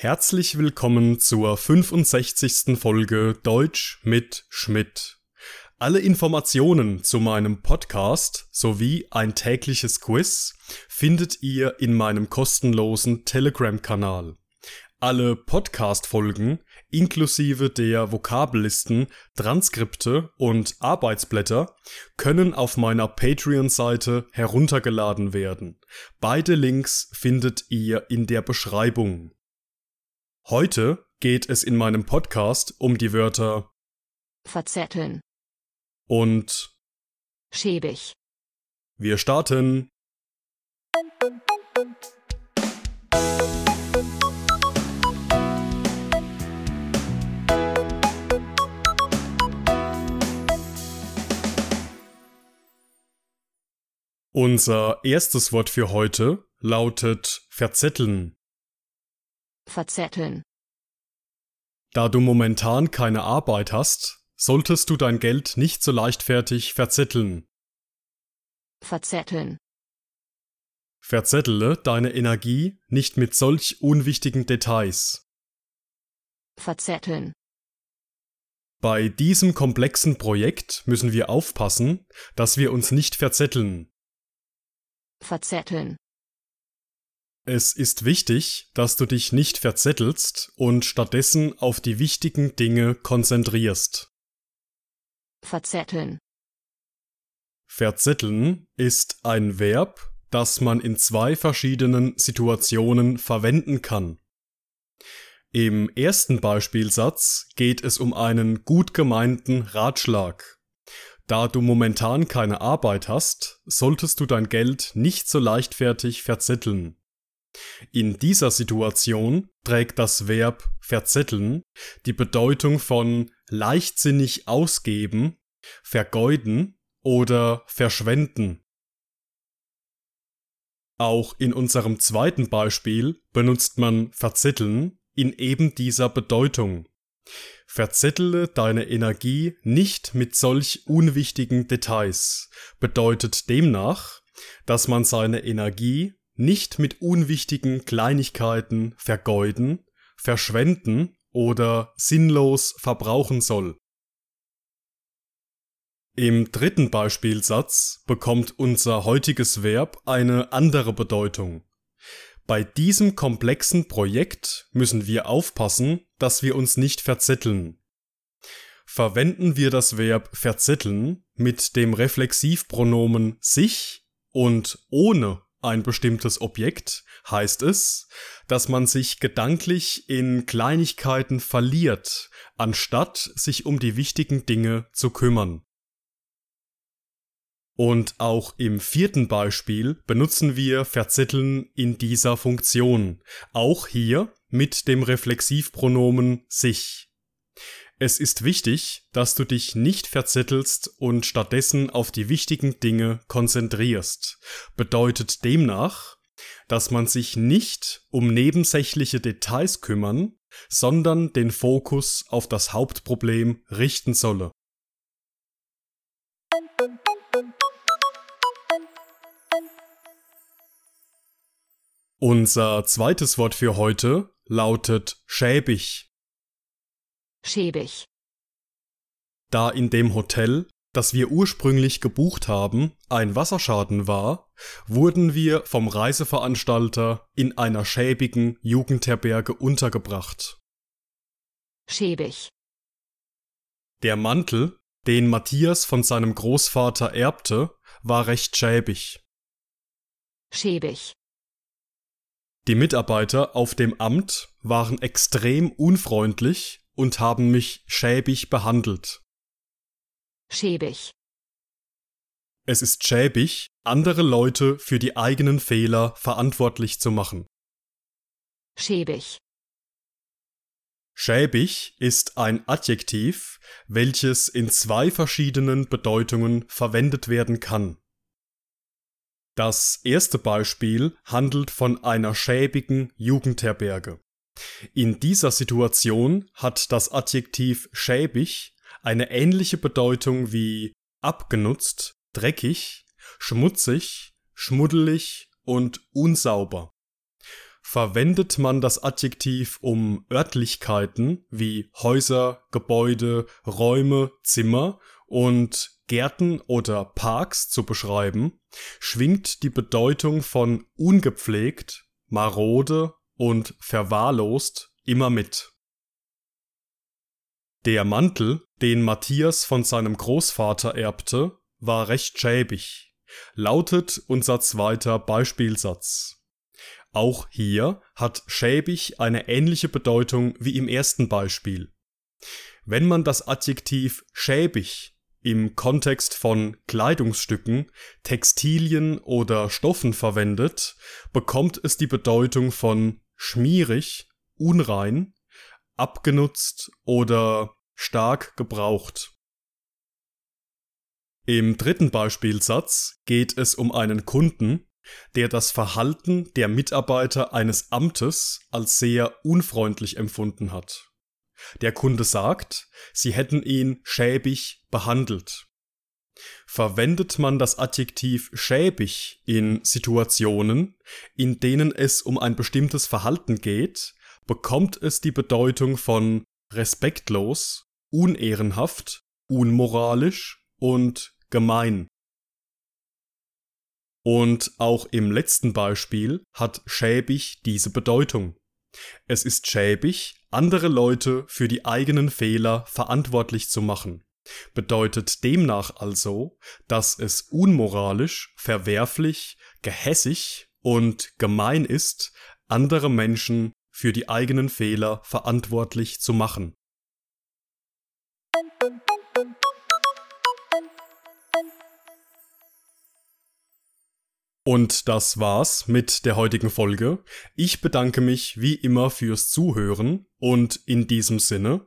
Herzlich willkommen zur 65. Folge Deutsch mit Schmidt. Alle Informationen zu meinem Podcast sowie ein tägliches Quiz findet ihr in meinem kostenlosen Telegram-Kanal. Alle Podcast-Folgen inklusive der Vokabellisten, Transkripte und Arbeitsblätter können auf meiner Patreon-Seite heruntergeladen werden. Beide Links findet ihr in der Beschreibung. Heute geht es in meinem Podcast um die Wörter verzetteln, und schäbig, wir starten. Unser erstes Wort für heute lautet verzetteln. Verzetteln, Da du momentan keine Arbeit hast, solltest du dein Geld nicht so leichtfertig verzetteln. verzetteln, Verzettele deine Energie nicht mit solch unwichtigen Details. verzetteln, Bei diesem komplexen Projekt müssen wir aufpassen, dass wir uns nicht verzetteln. verzetteln, Es ist wichtig, dass du dich nicht verzettelst und stattdessen auf die wichtigen Dinge konzentrierst. verzetteln, Verzetteln ist ein Verb, das man in zwei verschiedenen Situationen verwenden kann. Im ersten Beispielsatz geht es um einen gut gemeinten Ratschlag. Da du momentan keine Arbeit hast, solltest du dein Geld nicht so leichtfertig verzetteln. In dieser Situation trägt das Verb verzetteln die Bedeutung von leichtsinnig ausgeben, vergeuden oder verschwenden. Auch in unserem zweiten Beispiel benutzt man verzetteln in eben dieser Bedeutung. Verzettele deine Energie nicht mit solch unwichtigen Details bedeutet demnach, dass man seine Energie nicht mit unwichtigen Kleinigkeiten vergeuden, verschwenden oder sinnlos verbrauchen soll. Im dritten Beispielsatz bekommt unser heutiges Verb eine andere Bedeutung. Bei diesem komplexen Projekt müssen wir aufpassen, dass wir uns nicht verzetteln. Verwenden wir das Verb verzetteln mit dem Reflexivpronomen sich und ohne ein bestimmtes Objekt, heißt es, dass man sich gedanklich in Kleinigkeiten verliert, anstatt sich um die wichtigen Dinge zu kümmern. Und auch im vierten Beispiel benutzen wir verzetteln in dieser Funktion, auch hier mit dem Reflexivpronomen sich. Es ist wichtig, dass du dich nicht verzettelst und stattdessen auf die wichtigen Dinge konzentrierst. Bedeutet demnach, dass man sich nicht um nebensächliche Details kümmern, sondern den Fokus auf das Hauptproblem richten solle. Unser zweites Wort für heute lautet schäbig. Schäbig, Da in dem Hotel, das wir ursprünglich gebucht haben, ein Wasserschaden war, wurden wir vom Reiseveranstalter in einer schäbigen Jugendherberge untergebracht. schäbig, Der Mantel, den Matthias von seinem Großvater erbte, war recht schäbig. schäbig, Die Mitarbeiter auf dem Amt waren extrem unfreundlich und haben mich schäbig behandelt. schäbig, Es ist schäbig, andere Leute für die eigenen Fehler verantwortlich zu machen. schäbig, Schäbig ist ein Adjektiv, welches in zwei verschiedenen Bedeutungen verwendet werden kann. Das erste Beispiel handelt von einer schäbigen Jugendherberge. In dieser Situation hat das Adjektiv schäbig eine ähnliche Bedeutung wie abgenutzt, dreckig, schmutzig, schmuddelig und unsauber. Verwendet man das Adjektiv, um Örtlichkeiten wie Häuser, Gebäude, Räume, Zimmer und Gärten oder Parks zu beschreiben, schwingt die Bedeutung von ungepflegt, marode und verwahrlost immer mit. Der Mantel, den Matthias von seinem Großvater erbte, war recht schäbig, lautet unser zweiter Beispielsatz. Auch hier hat schäbig eine ähnliche Bedeutung wie im ersten Beispiel. Wenn man das Adjektiv schäbig im Kontext von Kleidungsstücken, Textilien oder Stoffen verwendet, bekommt es die Bedeutung von schmierig, unrein, abgenutzt oder stark gebraucht. Im dritten Beispielsatz geht es um einen Kunden, der das Verhalten der Mitarbeiter eines Amtes als sehr unfreundlich empfunden hat. Der Kunde sagt, sie hätten ihn schäbig behandelt. Verwendet man das Adjektiv schäbig in Situationen, in denen es um ein bestimmtes Verhalten geht, bekommt es die Bedeutung von respektlos, unehrenhaft, unmoralisch und gemein. Und auch im letzten Beispiel hat schäbig diese Bedeutung. Es ist schäbig, andere Leute für die eigenen Fehler verantwortlich zu machen. Bedeutet demnach also, dass es unmoralisch, verwerflich, gehässig und gemein ist, andere Menschen für die eigenen Fehler verantwortlich zu machen. Und das war's mit der heutigen Folge. Ich bedanke mich wie immer fürs Zuhören und in diesem Sinne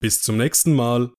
bis zum nächsten Mal.